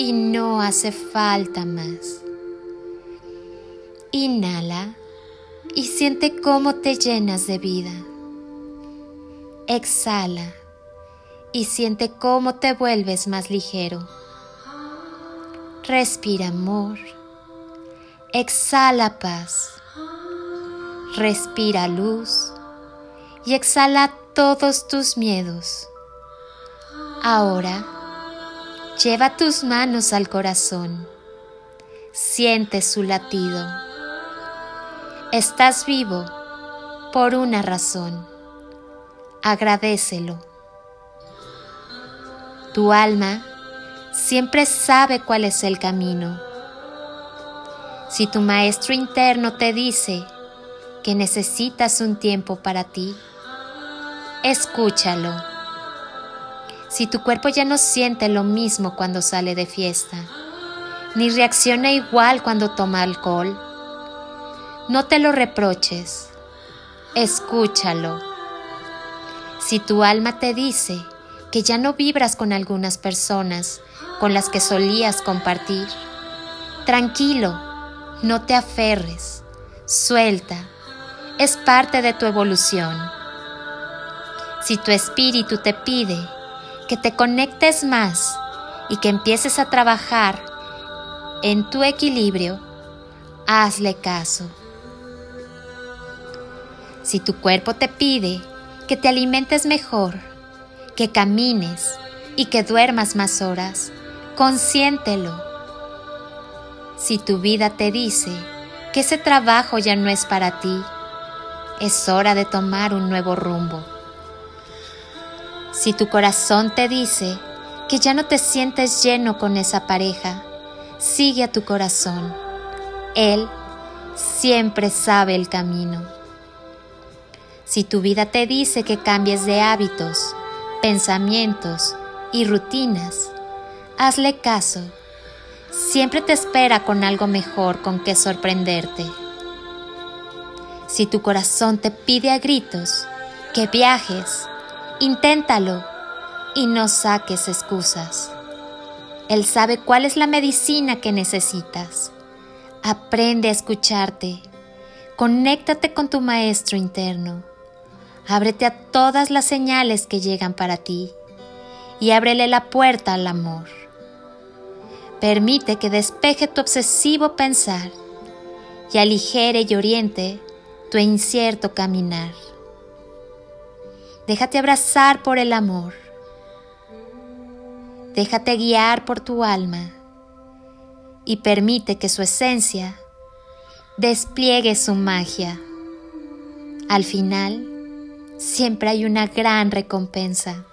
y no hace falta más. Inhala y siente cómo te llenas de vida. Exhala y siente cómo te vuelves más ligero. Respira amor. Exhala paz. Respira luz y exhala todos tus miedos. Ahora, lleva tus manos al corazón. Siente su latido. Estás vivo por una razón. Agradecelo. Tu alma siempre sabe cuál es el camino. Si tu maestro interno te dice que necesitas un tiempo para ti, escúchalo. Si tu cuerpo ya no siente lo mismo cuando sale de fiesta, ni reacciona igual cuando toma alcohol, no te lo reproches, escúchalo. Si tu alma te dice que ya no vibras con algunas personas con las que solías compartir, tranquilo, no te aferres, suelta, es parte de tu evolución. Si tu espíritu te pide que te conectes más y que empieces a trabajar en tu equilibrio, hazle caso. Si tu cuerpo te pide que te alimentes mejor, que camines y que duermas más horas, consiéntelo. Si tu vida te dice que ese trabajo ya no es para ti, es hora de tomar un nuevo rumbo. Si tu corazón te dice que ya no te sientes lleno con esa pareja, sigue a tu corazón. Él siempre sabe el camino. Si tu vida te dice que cambies de hábitos, pensamientos y rutinas, hazle caso. Siempre te espera con algo mejor con que sorprenderte. Si tu corazón te pide a gritos que viajes, inténtalo y no saques excusas. Él sabe cuál es la medicina que necesitas. Aprende a escucharte. Conéctate con tu maestro interno. Ábrete a todas las señales que llegan para ti y ábrele la puerta al amor. Permite que despeje tu obsesivo pensar y aligere y oriente tu incierto caminar. Déjate abrazar por el amor. Déjate guiar por tu alma y permite que su esencia despliegue su magia. Al final, siempre hay una gran recompensa.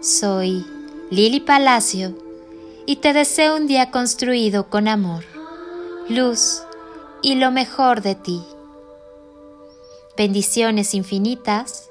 Soy Lili Palacio y te deseo un día construido con amor, luz y lo mejor de ti. Bendiciones infinitas